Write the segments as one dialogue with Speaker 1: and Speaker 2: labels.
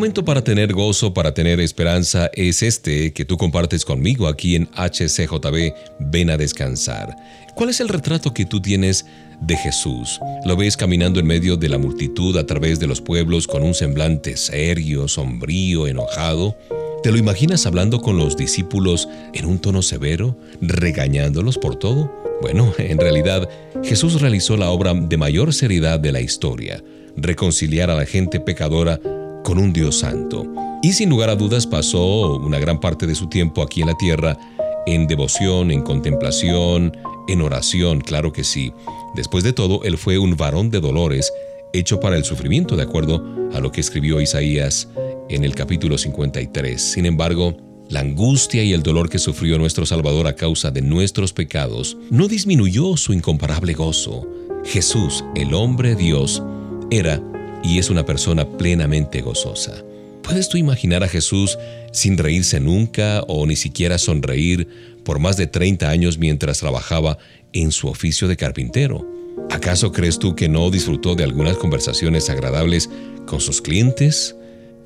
Speaker 1: Momento para tener gozo, para tener esperanza, es este que tú compartes conmigo aquí en HCJB, ven a descansar. ¿Cuál es el retrato que tú tienes de Jesús? ¿Lo ves caminando en medio de la multitud a través de los pueblos con un semblante serio, sombrío, enojado? ¿Te lo imaginas hablando con los discípulos en un tono severo, regañándolos por todo? Bueno, en realidad, Jesús realizó la obra de mayor seriedad de la historia, reconciliar a la gente pecadora con un Dios santo. Y sin lugar a dudas pasó una gran parte de su tiempo aquí en la tierra en devoción, en contemplación, en oración, claro que sí. Después de todo, él fue un varón de dolores, hecho para el sufrimiento, de acuerdo a lo que escribió Isaías en el capítulo 53. Sin embargo, la angustia y el dolor que sufrió nuestro Salvador a causa de nuestros pecados no disminuyó su incomparable gozo. Jesús, el hombre Dios, era y es una persona plenamente gozosa. ¿Puedes tú imaginar a Jesús sin reírse nunca o ni siquiera sonreír por más de 30 años mientras trabajaba en su oficio de carpintero? ¿Acaso crees tú que no disfrutó de algunas conversaciones agradables con sus clientes?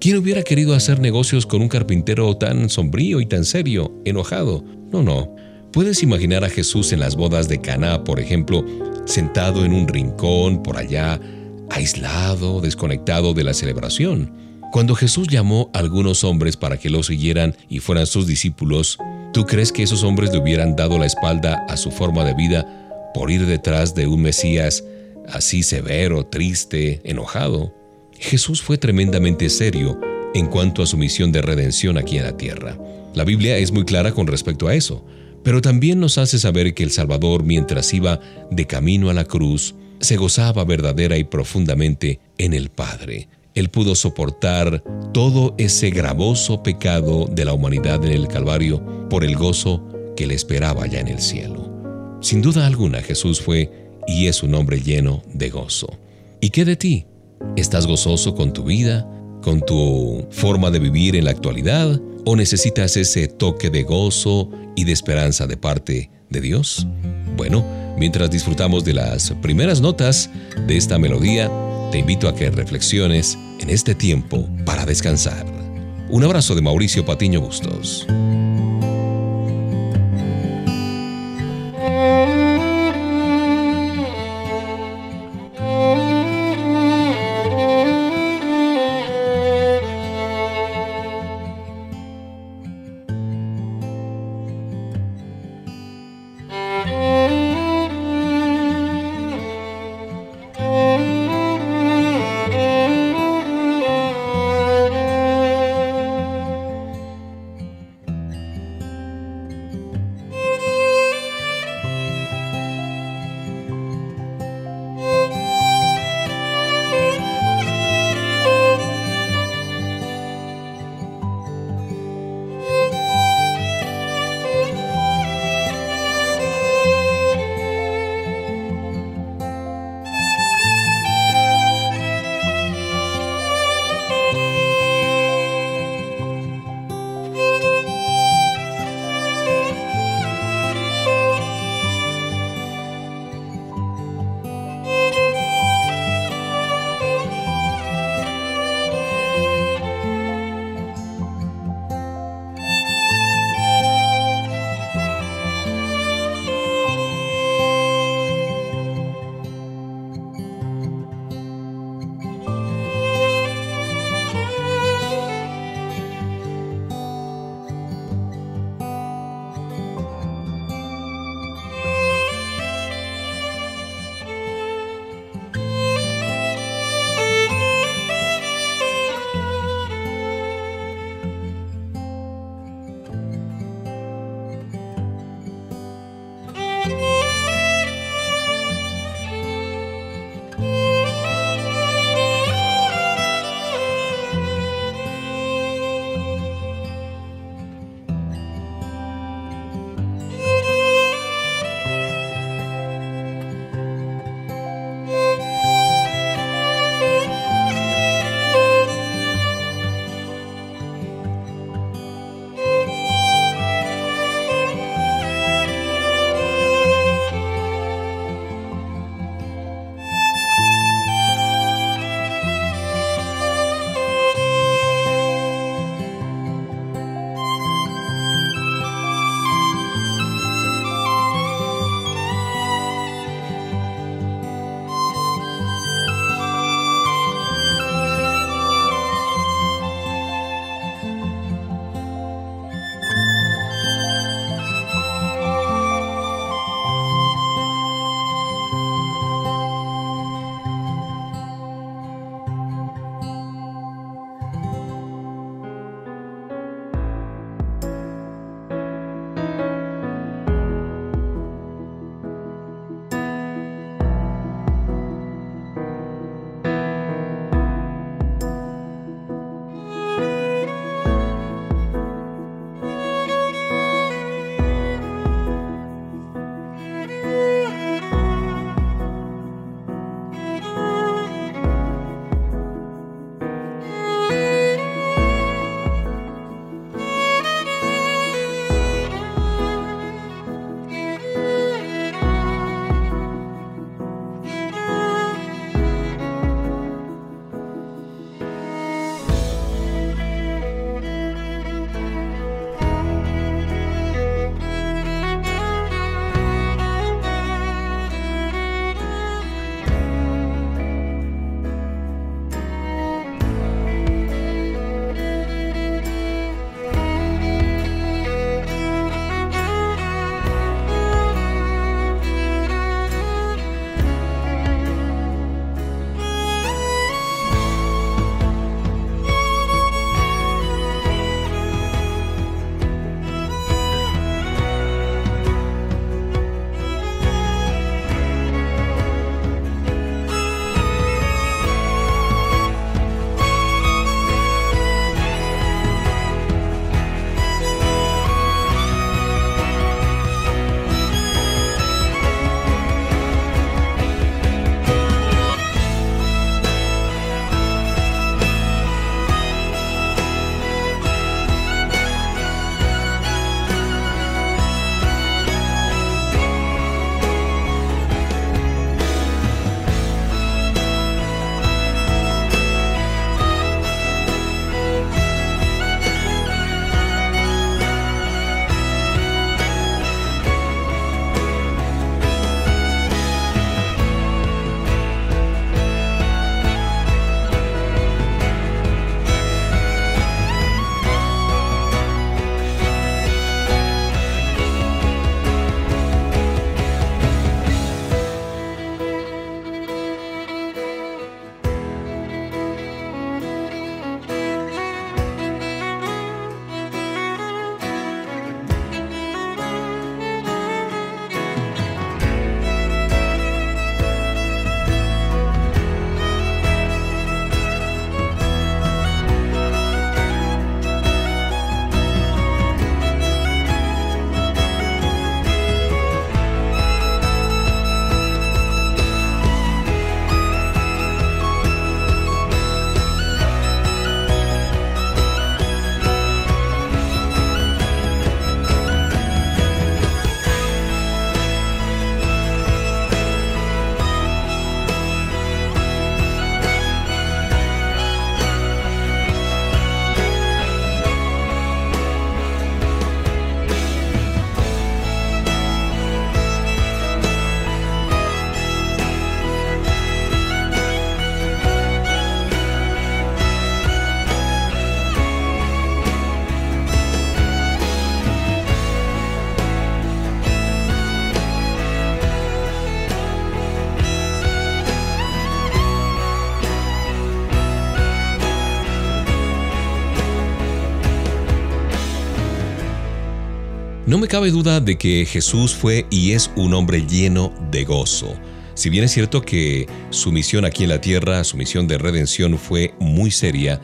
Speaker 1: ¿Quién hubiera querido hacer negocios con un carpintero tan sombrío y tan serio, enojado? No, no. ¿Puedes imaginar a Jesús en las bodas de Caná, por ejemplo, sentado en un rincón por allá, aislado, desconectado de la celebración. Cuando Jesús llamó a algunos hombres para que lo siguieran y fueran sus discípulos, ¿tú crees que esos hombres le hubieran dado la espalda a su forma de vida por ir detrás de un Mesías así severo, triste, enojado? Jesús fue tremendamente serio en cuanto a su misión de redención aquí en la tierra. La Biblia es muy clara con respecto a eso, pero también nos hace saber que el Salvador, mientras iba de camino a la cruz, se gozaba verdadera y profundamente en el Padre. Él pudo soportar todo ese gravoso pecado de la humanidad en el Calvario por el gozo que le esperaba ya en el cielo. Sin duda alguna Jesús fue y es un hombre lleno de gozo. ¿Y qué de ti? ¿Estás gozoso con tu vida, con tu forma de vivir en la actualidad? ¿O necesitas ese toque de gozo y de esperanza de parte de Dios? Bueno, Mientras disfrutamos de las primeras notas de esta melodía, te invito a que reflexiones en este tiempo para descansar. Un abrazo de Mauricio Patiño Bustos. No me cabe duda de que Jesús fue y es un hombre lleno de gozo. Si bien es cierto que su misión aquí en la tierra, su misión de redención fue muy seria,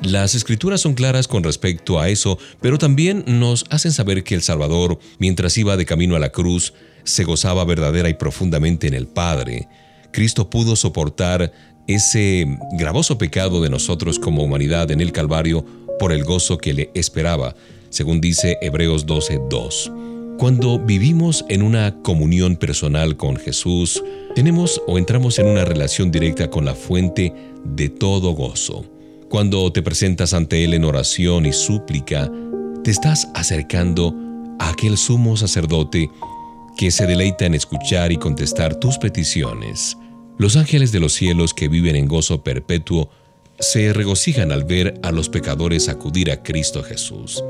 Speaker 1: las escrituras son claras con respecto a eso, pero también nos hacen saber que el Salvador, mientras iba de camino a la cruz, se gozaba verdadera y profundamente en el Padre. Cristo pudo soportar ese gravoso pecado de nosotros como humanidad en el Calvario por el gozo que le esperaba, según dice Hebreos 12:2. Cuando vivimos en una comunión personal con Jesús, tenemos o entramos en una relación directa con la fuente de todo gozo. Cuando te presentas ante Él en oración y súplica, te estás acercando a aquel sumo sacerdote que se deleita en escuchar y contestar tus peticiones. Los ángeles de los cielos que viven en gozo perpetuo se regocijan al ver a los pecadores acudir a Cristo Jesús.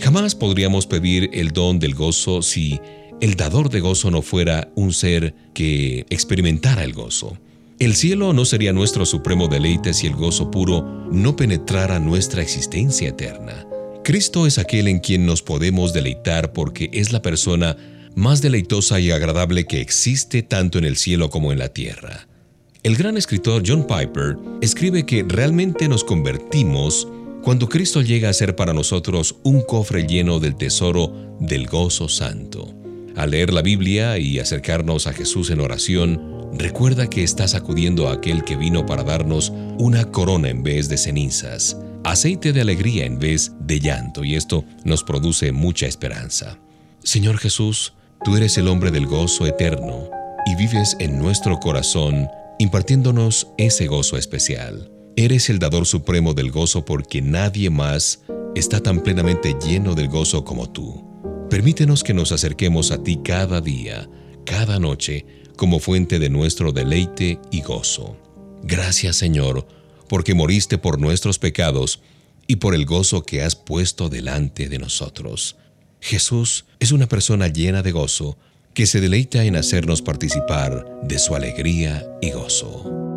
Speaker 1: Jamás podríamos pedir el don del gozo si el dador de gozo no fuera un ser que experimentara el gozo. El cielo no sería nuestro supremo deleite si el gozo puro no penetrara nuestra existencia eterna. Cristo es aquel en quien nos podemos deleitar porque es la persona más deleitosa y agradable que existe tanto en el cielo como en la tierra. El gran escritor John Piper escribe que realmente nos convertimos cuando Cristo llega a ser para nosotros un cofre lleno del tesoro del gozo santo. Al leer la Biblia y acercarnos a Jesús en oración, recuerda que estás acudiendo a aquel que vino para darnos una corona en vez de cenizas, aceite de alegría en vez de llanto, y esto nos produce mucha esperanza. Señor Jesús, tú eres el hombre del gozo eterno y vives en nuestro corazón impartiéndonos ese gozo especial. Eres el dador supremo del gozo porque nadie más está tan plenamente lleno del gozo como tú. Permítenos que nos acerquemos a ti cada día, cada noche, como fuente de nuestro deleite y gozo. Gracias Señor, porque moriste por nuestros pecados y por el gozo que has puesto delante de nosotros. Jesús es una persona llena de gozo que se deleita en hacernos participar de su alegría y gozo.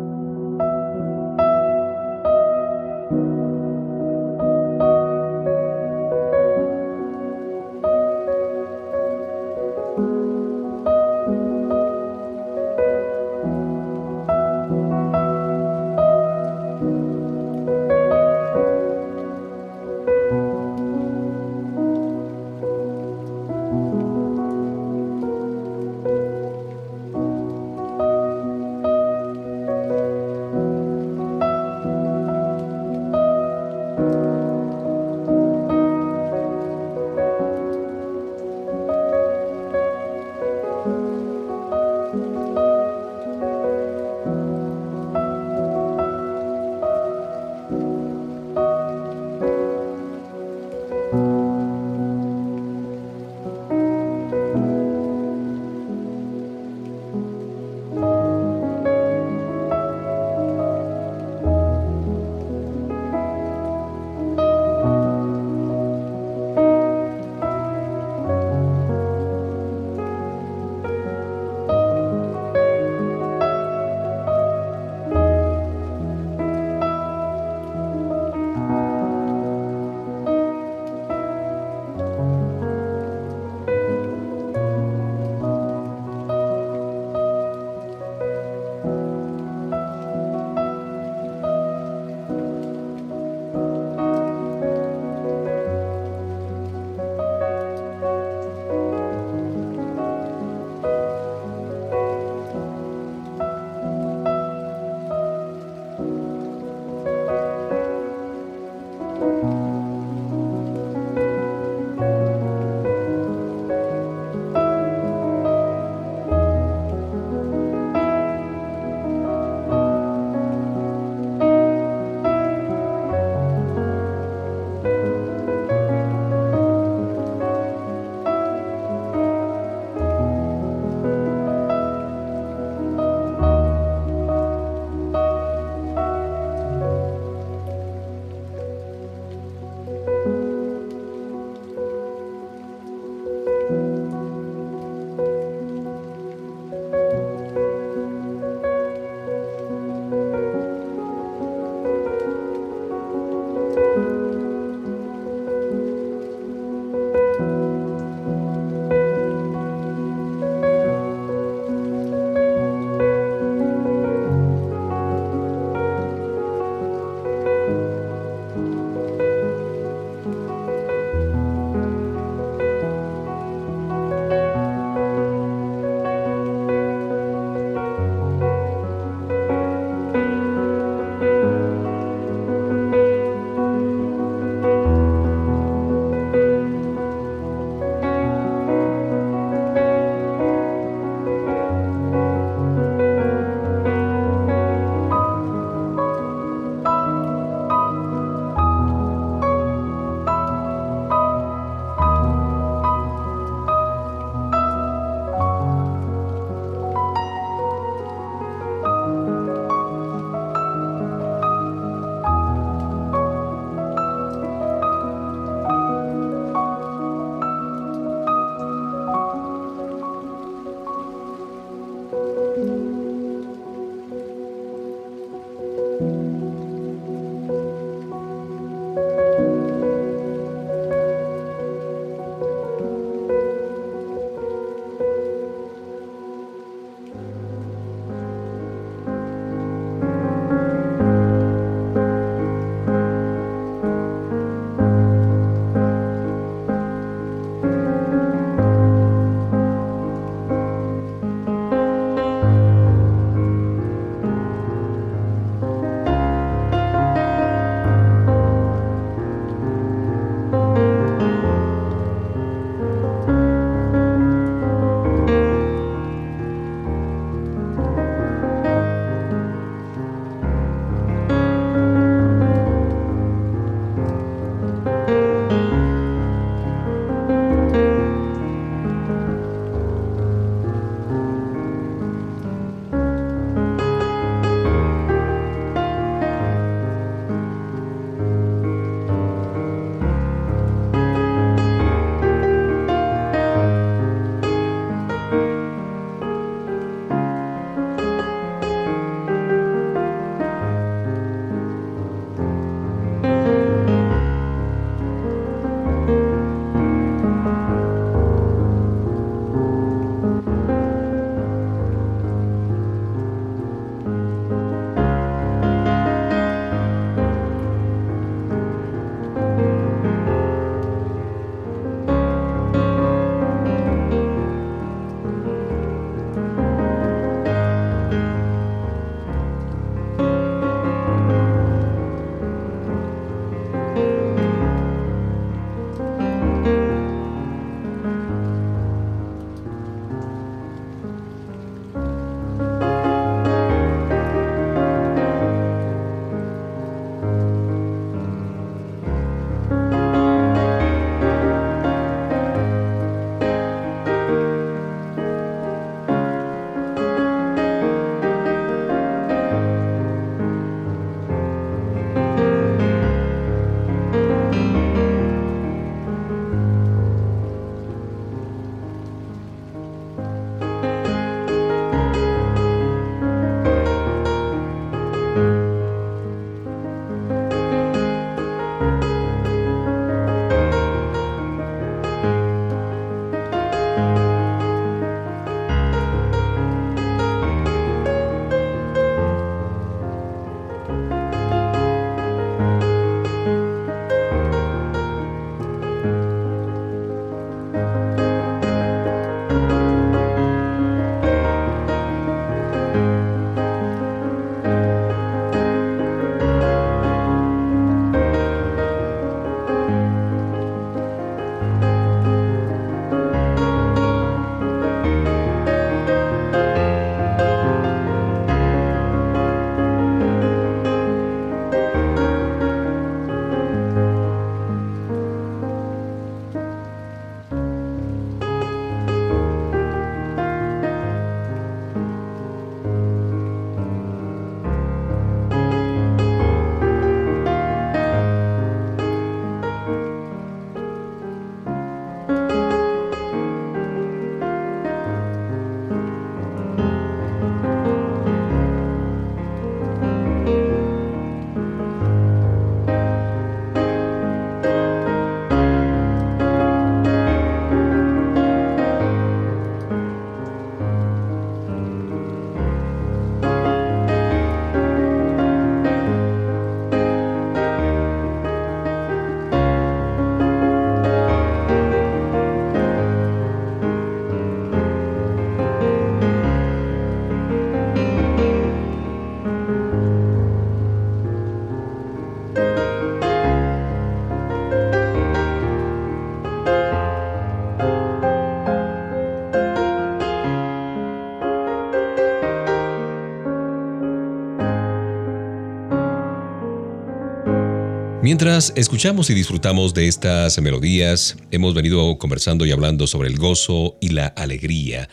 Speaker 1: Mientras escuchamos y disfrutamos de estas melodías, hemos venido conversando y hablando sobre el gozo y la alegría.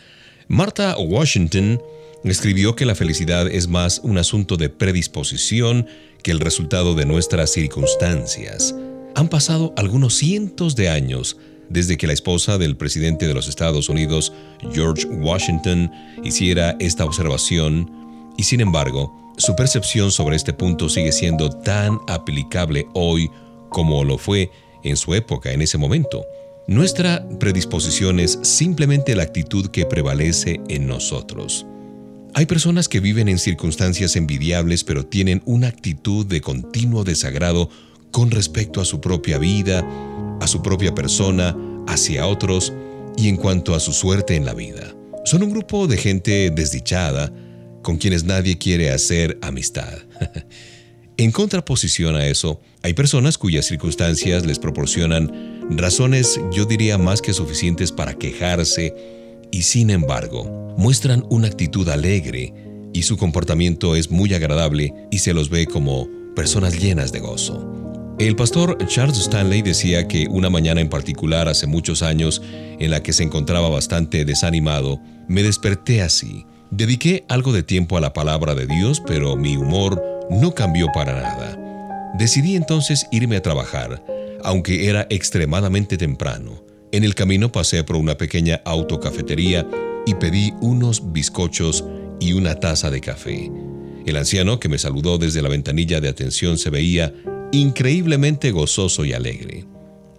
Speaker 1: Martha Washington escribió que la felicidad es más un asunto de predisposición que el resultado de nuestras circunstancias. Han pasado algunos cientos de años desde que la esposa del presidente de los Estados Unidos, George Washington, hiciera esta observación, y sin embargo, su percepción sobre este punto sigue siendo tan aplicable hoy como lo fue en su época, en ese momento. Nuestra predisposición es simplemente la actitud que prevalece en nosotros. Hay personas que viven en circunstancias envidiables pero tienen una actitud de continuo desagrado con respecto a su propia vida, a su propia persona, hacia otros y en cuanto a su suerte en la vida. Son un grupo de gente desdichada, con quienes nadie quiere hacer amistad. en contraposición a eso, hay personas cuyas circunstancias les proporcionan razones, yo diría, más que suficientes para quejarse y sin embargo muestran una actitud alegre y su comportamiento es muy agradable y se los ve como personas llenas de gozo. El pastor Charles Stanley decía que una mañana en particular hace muchos años en la que se encontraba bastante desanimado, me desperté así, Dediqué algo de tiempo a la palabra de Dios, pero mi humor no cambió para nada. Decidí entonces irme a trabajar, aunque era extremadamente temprano. En el camino pasé por una pequeña autocafetería y pedí unos bizcochos y una taza de café. El anciano que me saludó desde la ventanilla de atención se veía increíblemente gozoso y alegre.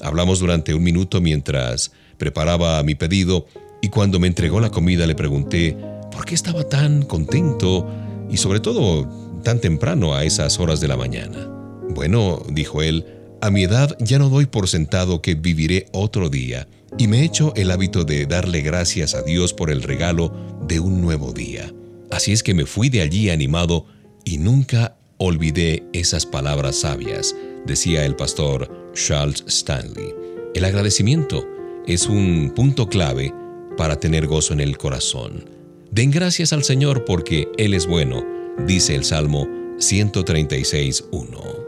Speaker 1: Hablamos durante un minuto mientras preparaba mi pedido y cuando me entregó la comida le pregunté ¿Por qué estaba tan contento y sobre todo tan temprano a esas horas de la mañana? Bueno, dijo él, a mi edad ya no doy por sentado que viviré otro día y me he hecho el hábito de darle gracias a Dios por el regalo de un nuevo día. Así es que me fui de allí animado y nunca olvidé esas palabras sabias, decía el pastor Charles Stanley. El agradecimiento es un punto clave para tener gozo en el corazón. Den gracias al Señor porque Él es bueno, dice el Salmo 136.1.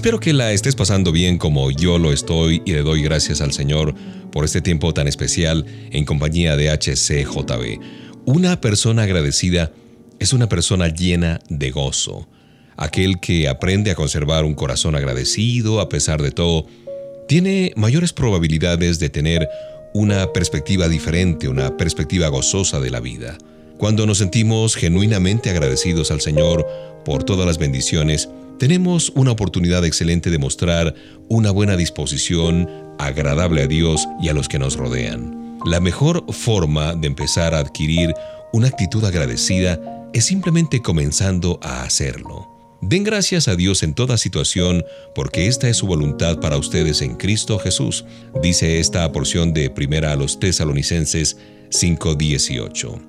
Speaker 1: Espero que la estés pasando bien como yo lo estoy y le doy gracias al Señor por este tiempo tan especial en compañía de HCJB. Una persona agradecida es una persona llena de gozo. Aquel que aprende a conservar un corazón agradecido a pesar de todo, tiene mayores probabilidades de tener una perspectiva diferente, una perspectiva gozosa de la vida. Cuando nos sentimos genuinamente agradecidos al Señor por todas las bendiciones, tenemos una oportunidad excelente de mostrar una buena disposición agradable a Dios y a los que nos rodean. La mejor forma de empezar a adquirir una actitud agradecida es simplemente comenzando a hacerlo. Den gracias a Dios en toda situación, porque esta es su voluntad para ustedes en Cristo Jesús, dice esta porción de Primera a los Tesalonicenses 5:18.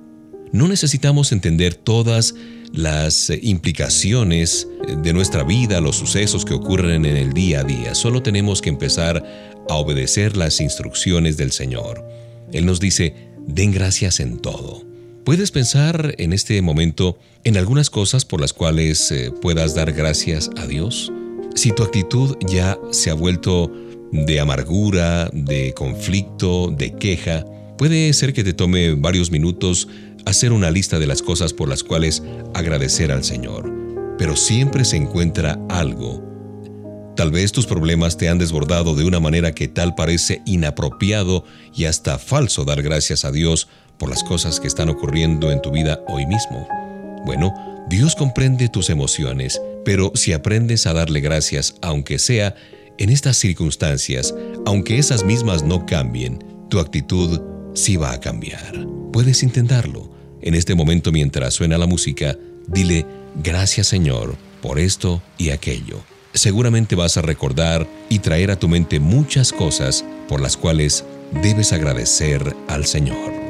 Speaker 1: No necesitamos entender todas las eh, implicaciones eh, de nuestra vida, los sucesos que ocurren en el día a día. Solo tenemos que empezar a obedecer las instrucciones del Señor. Él nos dice, den gracias en todo. ¿Puedes pensar en este momento en algunas cosas por las cuales eh, puedas dar gracias a Dios? Si tu actitud ya se ha vuelto de amargura, de conflicto, de queja, puede ser que te tome varios minutos hacer una lista de las cosas por las cuales agradecer al Señor, pero siempre se encuentra algo. Tal vez tus problemas te han desbordado de una manera que tal parece inapropiado y hasta falso dar gracias a Dios por las cosas que están ocurriendo en tu vida hoy mismo. Bueno, Dios comprende tus emociones, pero si aprendes a darle gracias, aunque sea en estas circunstancias, aunque esas mismas no cambien, tu actitud sí va a cambiar. Puedes intentarlo. En este momento mientras suena la música, dile gracias Señor por esto y aquello. Seguramente vas a recordar y traer a tu mente muchas cosas por las cuales debes agradecer al Señor.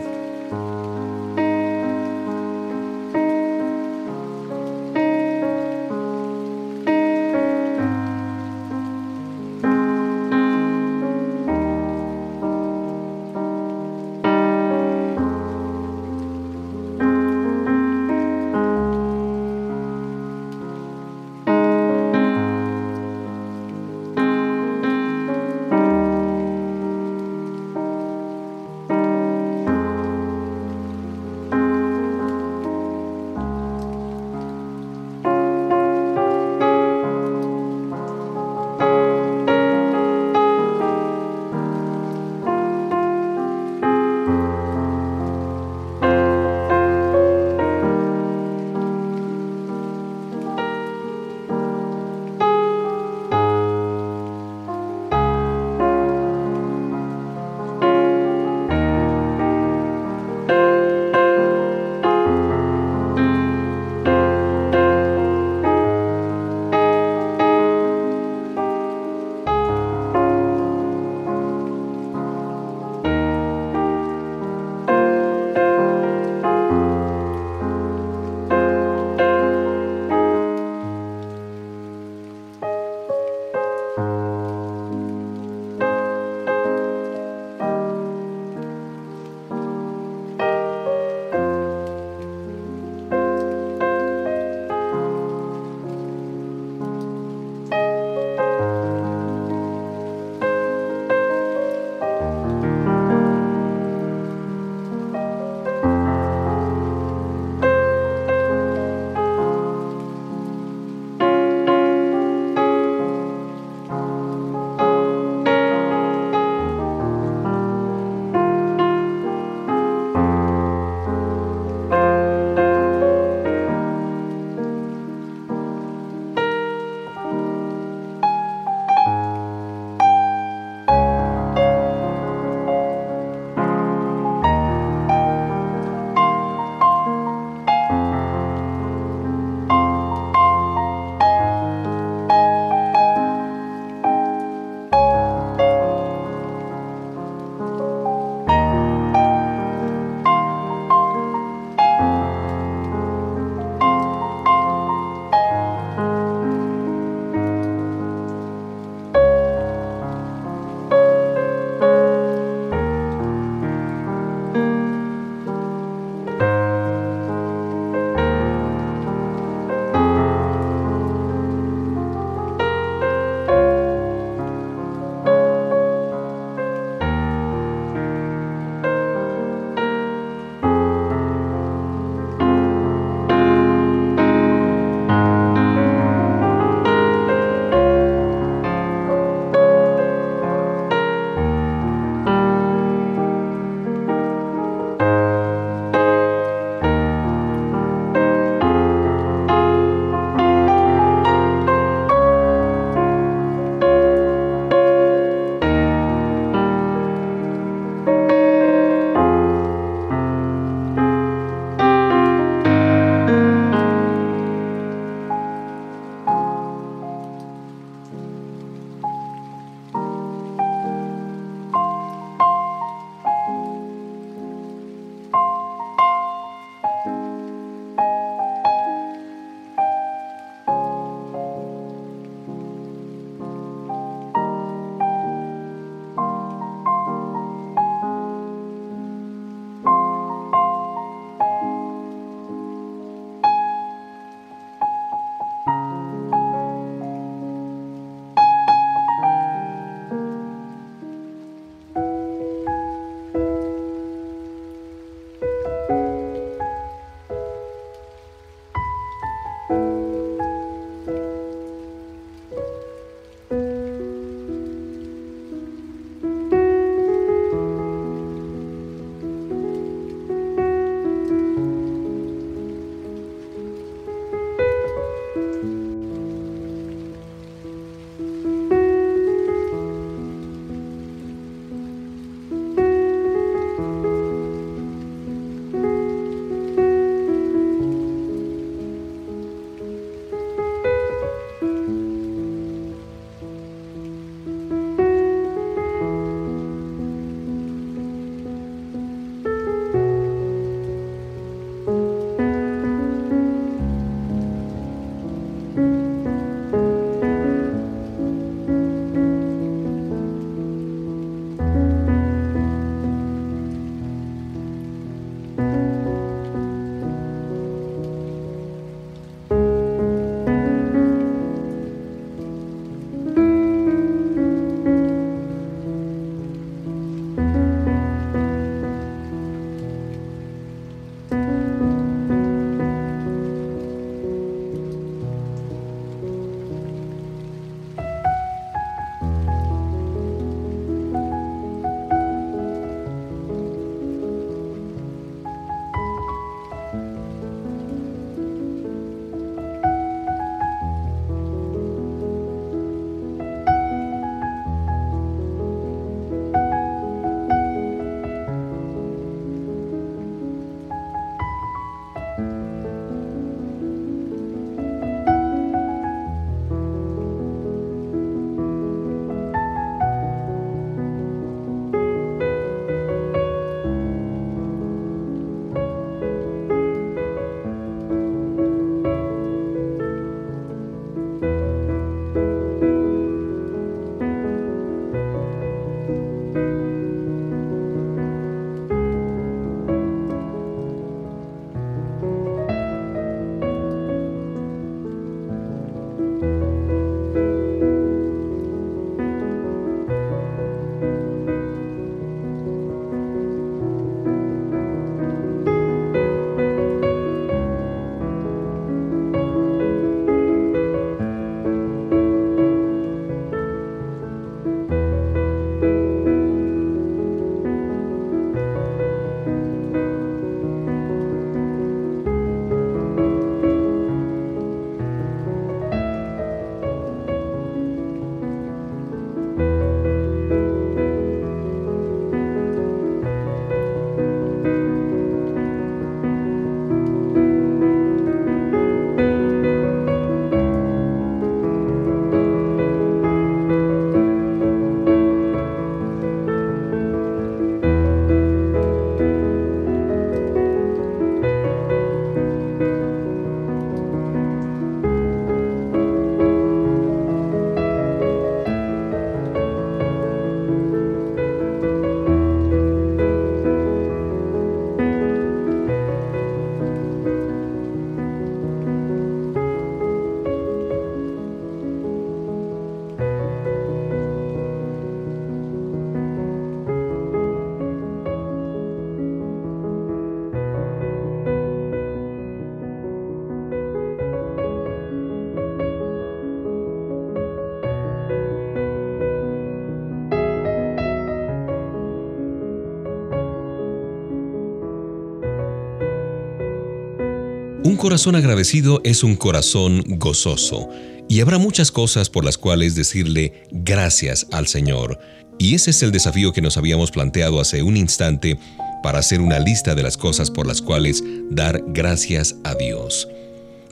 Speaker 1: Corazón agradecido es un corazón gozoso y habrá muchas cosas por las cuales decirle gracias al Señor. Y ese es el desafío que nos habíamos planteado hace un instante para hacer una lista de las cosas por las cuales dar gracias a Dios.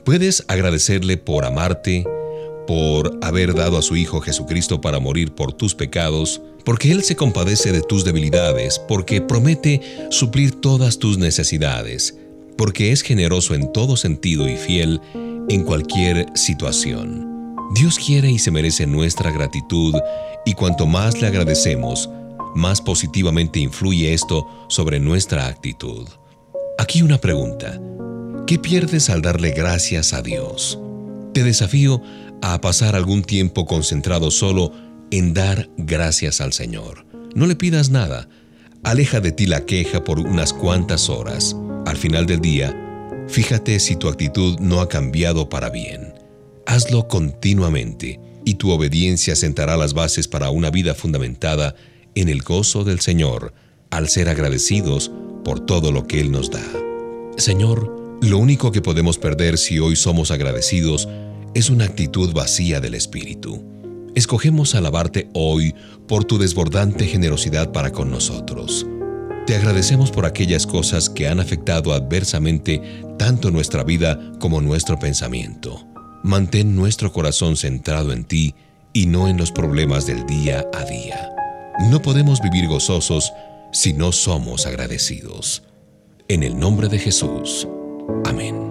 Speaker 1: Puedes agradecerle por amarte, por haber dado a su Hijo Jesucristo para morir por tus pecados, porque Él se compadece de tus debilidades, porque promete suplir todas tus necesidades, porque es generoso en todo sentido y fiel en cualquier situación. Dios quiere y se merece nuestra gratitud y cuanto más le agradecemos, más positivamente influye esto sobre nuestra actitud. Aquí una pregunta. ¿Qué pierdes al darle gracias a Dios? Te desafío a pasar algún tiempo concentrado solo en dar gracias al Señor. No le pidas nada. Aleja de ti la queja por unas cuantas horas. Al final del día, fíjate si tu actitud no ha cambiado para bien. Hazlo continuamente y tu obediencia sentará las bases para una vida fundamentada en el gozo del Señor al ser agradecidos por todo lo que Él nos da. Señor, lo único que podemos perder si hoy somos agradecidos es una actitud vacía del Espíritu. Escogemos alabarte hoy por tu desbordante generosidad para con nosotros. Te agradecemos por aquellas cosas que han afectado adversamente tanto nuestra vida como nuestro pensamiento. Mantén nuestro corazón centrado en ti y no en los problemas del día a día. No podemos vivir gozosos si no somos agradecidos. En el nombre de Jesús. Amén.